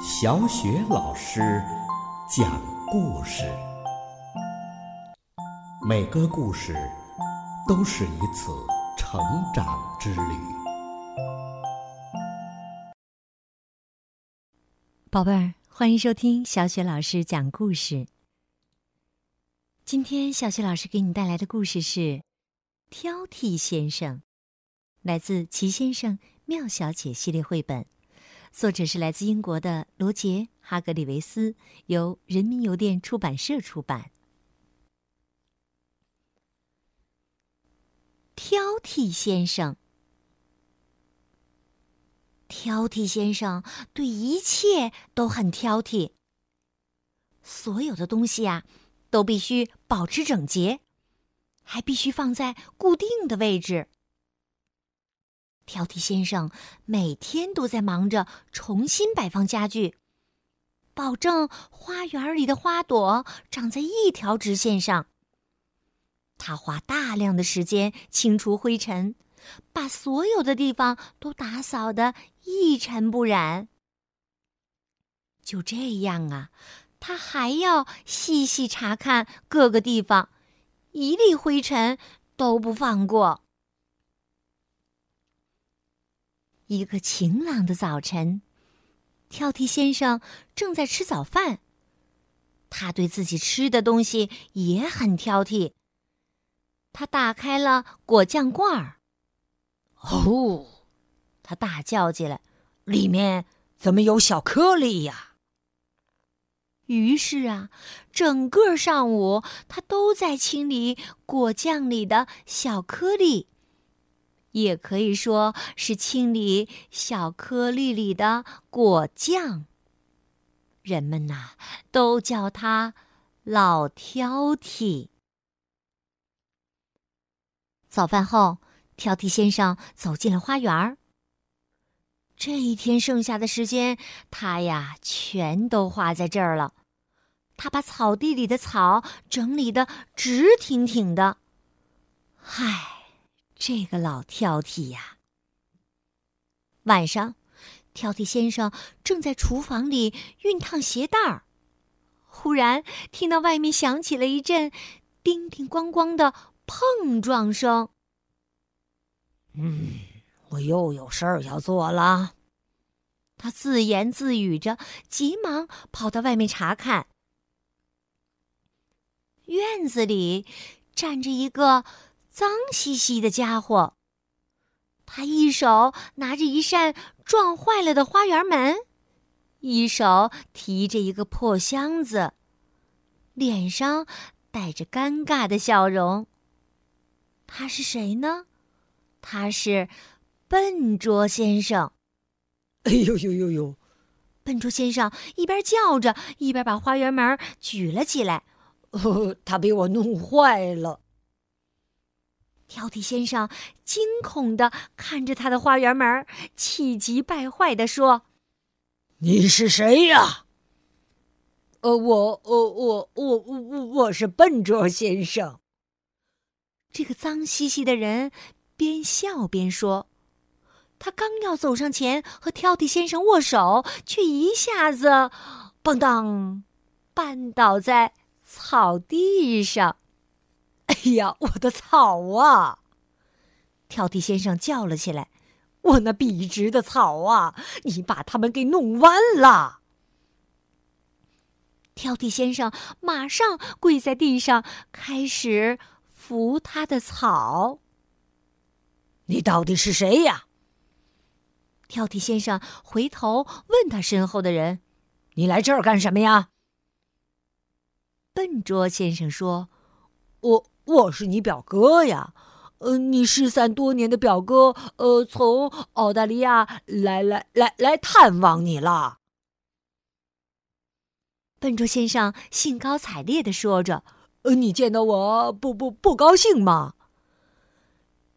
小雪老师讲故事，每个故事都是一次成长之旅。宝贝儿，欢迎收听小雪老师讲故事。今天小雪老师给你带来的故事是《挑剔先生》，来自《齐先生妙小姐》系列绘本。作者是来自英国的罗杰·哈格里维斯，由人民邮电出版社出版。挑剔先生，挑剔先生对一切都很挑剔。所有的东西呀，都必须保持整洁，还必须放在固定的位置。挑剔先生每天都在忙着重新摆放家具，保证花园里的花朵长在一条直线上。他花大量的时间清除灰尘，把所有的地方都打扫得一尘不染。就这样啊，他还要细细查看各个地方，一粒灰尘都不放过。一个晴朗的早晨，挑剔先生正在吃早饭。他对自己吃的东西也很挑剔。他打开了果酱罐儿。哦，他大叫起来：“里面怎么有小颗粒呀？”于是啊，整个上午他都在清理果酱里的小颗粒。也可以说是清理小颗粒里的果酱。人们呐，都叫他老挑剔。早饭后，挑剔先生走进了花园。这一天剩下的时间，他呀，全都花在这儿了。他把草地里的草整理的直挺挺的。唉。这个老挑剔呀！晚上，挑剔先生正在厨房里熨烫鞋带儿，忽然听到外面响起了一阵叮叮咣咣的碰撞声。嗯，我又有事儿要做了。他自言自语着，急忙跑到外面查看。院子里站着一个。脏兮兮的家伙，他一手拿着一扇撞坏了的花园门，一手提着一个破箱子，脸上带着尴尬的笑容。他是谁呢？他是笨拙先生。哎呦呦呦呦！笨拙先生一边叫着，一边把花园门举了起来。他被我弄坏了。挑剔先生惊恐的看着他的花园门，气急败坏的说：“你是谁呀？”“呃，我，呃，我，我，我，我是笨拙先生。”这个脏兮兮的人边笑边说：“他刚要走上前和挑剔先生握手，却一下子，蹦当，绊倒在草地上。” 哎呀，我的草啊！挑剔先生叫了起来：“我那笔直的草啊，你把它们给弄弯了！”挑剔先生马上跪在地上，开始扶他的草。你到底是谁呀？挑剔先生回头问他身后的人：“你来这儿干什么呀？”笨拙先生说：“我。”我是你表哥呀，呃，你失散多年的表哥，呃，从澳大利亚来来来来探望你了。笨拙先生兴高采烈的说着：“呃，你见到我不不不高兴吗？”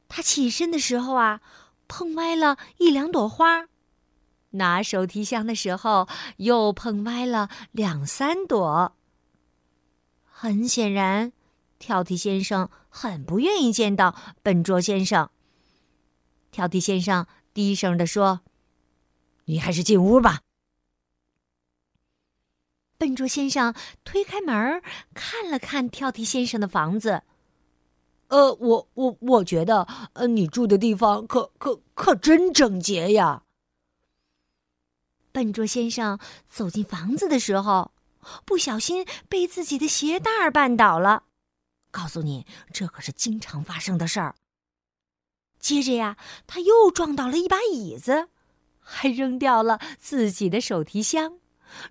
他起身的时候啊，碰歪了一两朵花；拿手提箱的时候，又碰歪了两三朵。很显然。挑剔先生很不愿意见到笨拙先生。挑剔先生低声地说：“你还是进屋吧。”笨拙先生推开门，看了看挑剔先生的房子。呃，我我我觉得，呃，你住的地方可可可真整洁呀。笨拙先生走进房子的时候，不小心被自己的鞋带儿绊倒了。告诉你，这可是经常发生的事儿。接着呀，他又撞倒了一把椅子，还扔掉了自己的手提箱，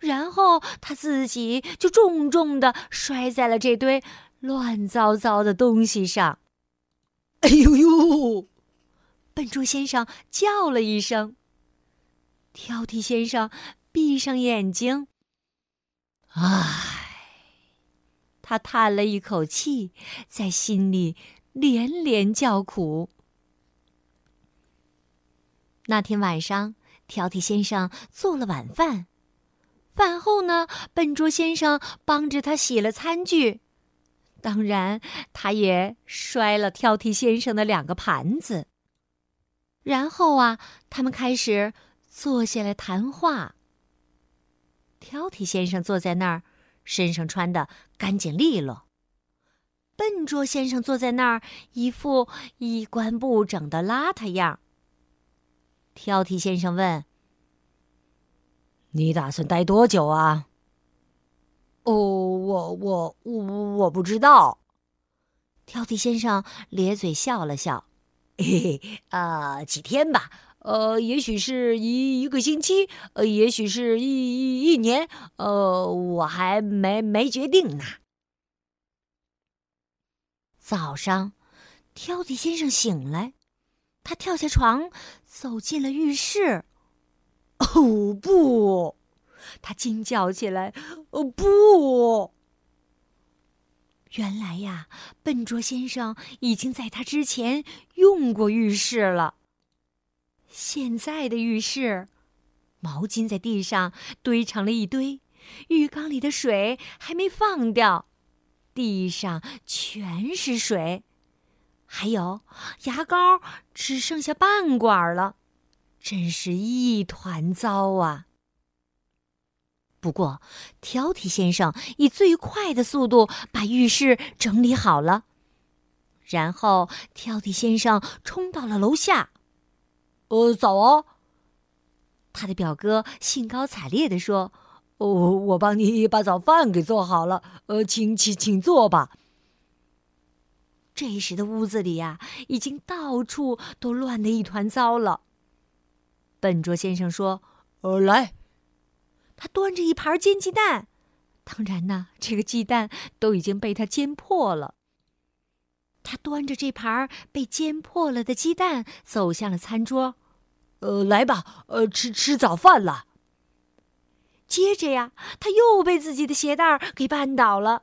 然后他自己就重重的摔在了这堆乱糟糟的东西上。哎呦呦！笨拙先生叫了一声。挑剔先生闭上眼睛，啊，他叹了一口气，在心里连连叫苦。那天晚上，挑剔先生做了晚饭，饭后呢，笨拙先生帮着他洗了餐具，当然，他也摔了挑剔先生的两个盘子。然后啊，他们开始。坐下来谈话。挑剔先生坐在那儿，身上穿的干净利落。笨拙先生坐在那儿，一副衣冠不整的邋遢样。挑剔先生问：“你打算待多久啊？”“哦，我我我我不知道。”挑剔先生咧嘴笑了笑：“嘿嘿，啊，几天吧。”呃，也许是一一个星期，呃，也许是一一一年，呃，我还没没决定呢。早上，挑剔先生醒来，他跳下床，走进了浴室。哦不！他惊叫起来：“哦不！”原来呀，笨拙先生已经在他之前用过浴室了。现在的浴室，毛巾在地上堆成了一堆，浴缸里的水还没放掉，地上全是水，还有牙膏只剩下半管了，真是一团糟啊！不过，挑剔先生以最快的速度把浴室整理好了，然后挑剔先生冲到了楼下。呃，早啊！他的表哥兴高采烈地说：“哦，我帮你把早饭给做好了。呃，请请请坐吧。”这时的屋子里呀，已经到处都乱得一团糟了。笨拙先生说：“呃，来。”他端着一盘煎鸡蛋，当然呢，这个鸡蛋都已经被他煎破了。他端着这盘被煎破了的鸡蛋走向了餐桌。呃，来吧，呃，吃吃早饭了。接着呀，他又被自己的鞋带给绊倒了，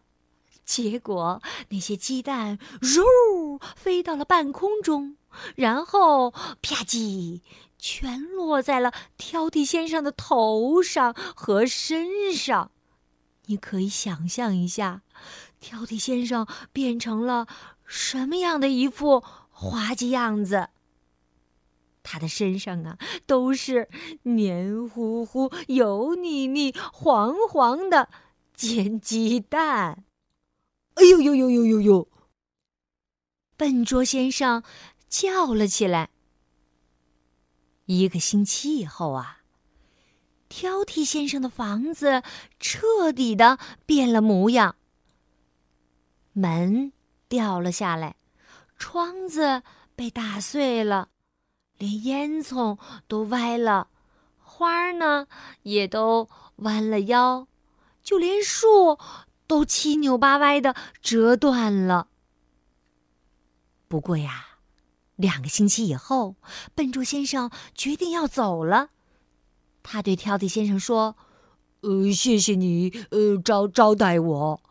结果那些鸡蛋“嗖”飞到了半空中，然后啪叽，全落在了挑剔先生的头上和身上。你可以想象一下，挑剔先生变成了什么样的一副滑稽样子。他的身上啊，都是黏糊糊、油腻腻、黄黄的煎鸡蛋。哎呦呦呦呦呦呦！笨拙先生叫了起来。一个星期以后啊，挑剔先生的房子彻底的变了模样。门掉了下来，窗子被打碎了。连烟囱都歪了，花儿呢也都弯了腰，就连树都七扭八歪的折断了。不过呀，两个星期以后，笨拙先生决定要走了。他对挑剔先生说：“呃，谢谢你，呃，招招待我。”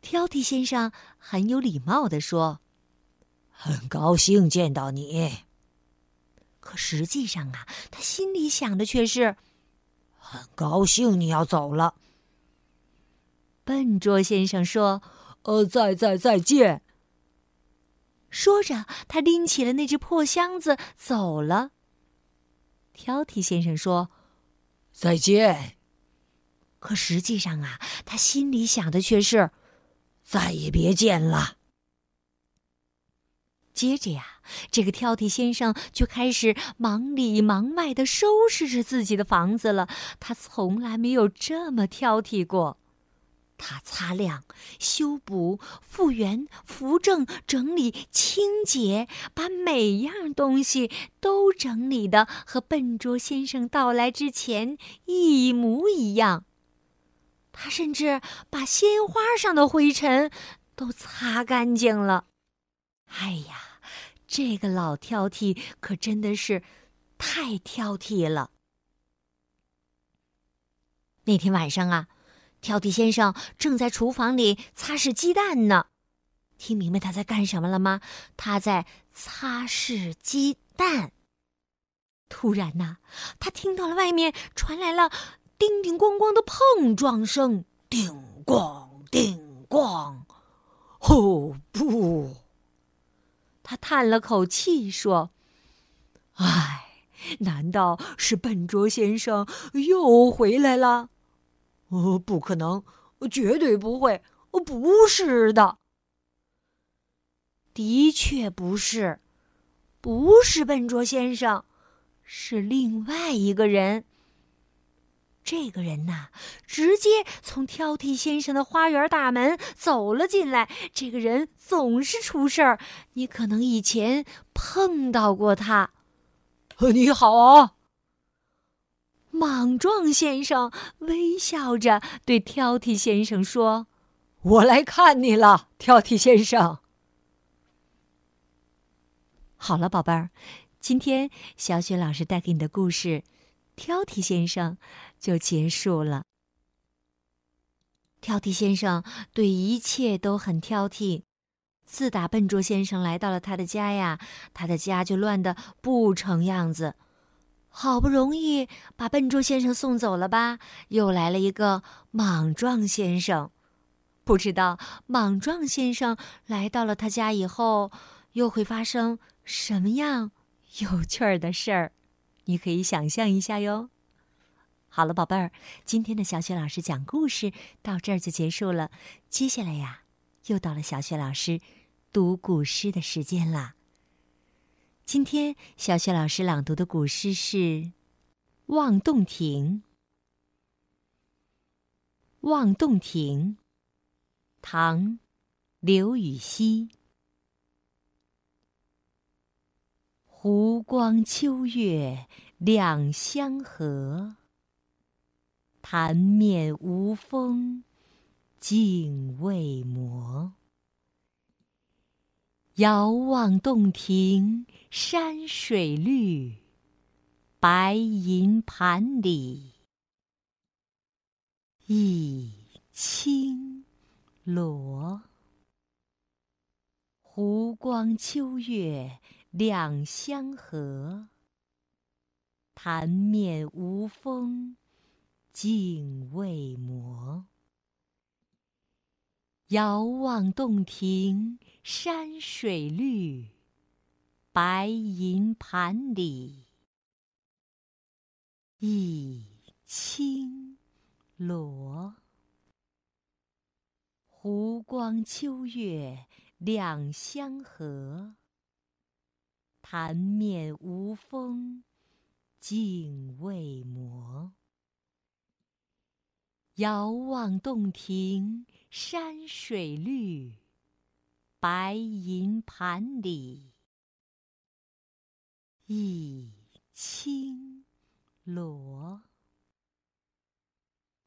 挑剔先生很有礼貌的说：“很高兴见到你。”可实际上啊，他心里想的却是：很高兴你要走了。笨拙先生说：“呃，再再再见。”说着，他拎起了那只破箱子走了。挑剔先生说：“再见。”可实际上啊，他心里想的却是再也别见了。接着呀，这个挑剔先生就开始忙里忙外的收拾着自己的房子了。他从来没有这么挑剔过。他擦亮、修补、复原、扶正、整理、清洁，把每样东西都整理的和笨拙先生到来之前一模一样。他甚至把鲜花上的灰尘都擦干净了。哎呀，这个老挑剔可真的是太挑剔了。那天晚上啊。挑剔先生正在厨房里擦拭鸡蛋呢，听明白他在干什么了吗？他在擦拭鸡蛋。突然呐，他听到了外面传来了叮叮咣咣的碰撞声，叮咣叮咣。哦不！他叹了口气说：“唉，难道是笨拙先生又回来了？”哦，不可能，绝对不会，不是的，的确不是，不是笨拙先生，是另外一个人。这个人呐，直接从挑剔先生的花园大门走了进来。这个人总是出事儿，你可能以前碰到过他。你好啊。莽撞先生微笑着对挑剔先生说：“我来看你了，挑剔先生。”好了，宝贝儿，今天小雪老师带给你的故事《挑剔先生》就结束了。挑剔先生对一切都很挑剔，自打笨拙先生来到了他的家呀，他的家就乱得不成样子。好不容易把笨拙先生送走了吧，又来了一个莽撞先生。不知道莽撞先生来到了他家以后，又会发生什么样有趣儿的事儿？你可以想象一下哟。好了，宝贝儿，今天的小雪老师讲故事到这儿就结束了。接下来呀，又到了小雪老师读古诗的时间啦。今天小雪老师朗读的古诗是《望洞庭》。《望洞庭》，唐·刘禹锡。湖光秋月两相和，潭面无风镜未磨。遥望洞庭山水绿，白银盘里一青螺。湖光秋月两相和，潭面无风镜未磨。遥望洞庭山水绿，白银盘里一青螺。湖光秋月两相和，潭面无风镜未磨。遥望洞庭山水绿，白银盘里一青螺。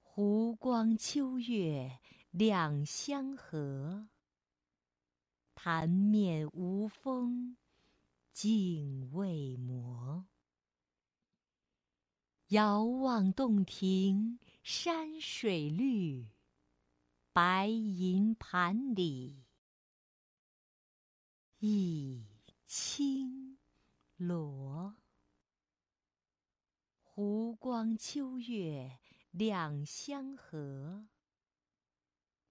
湖光秋月两相和，潭面无风镜未磨。遥望洞庭山水绿，白银盘里一青螺。湖光秋月两相和，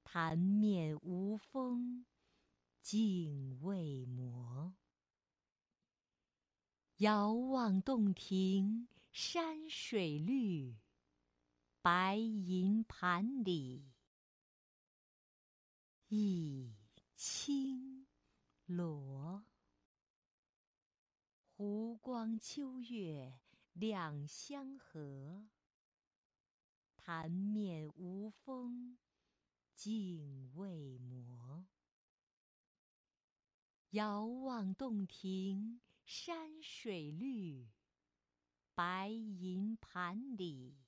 潭面无风镜未磨。遥望洞庭山水绿，白银盘里一青螺。湖光秋月两相和，潭面无风镜未磨。遥望洞庭山水绿，白银盘里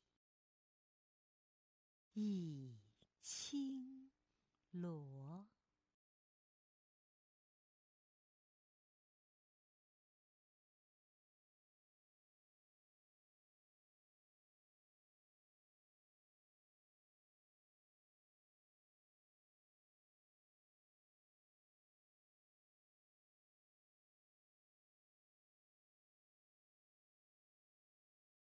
一。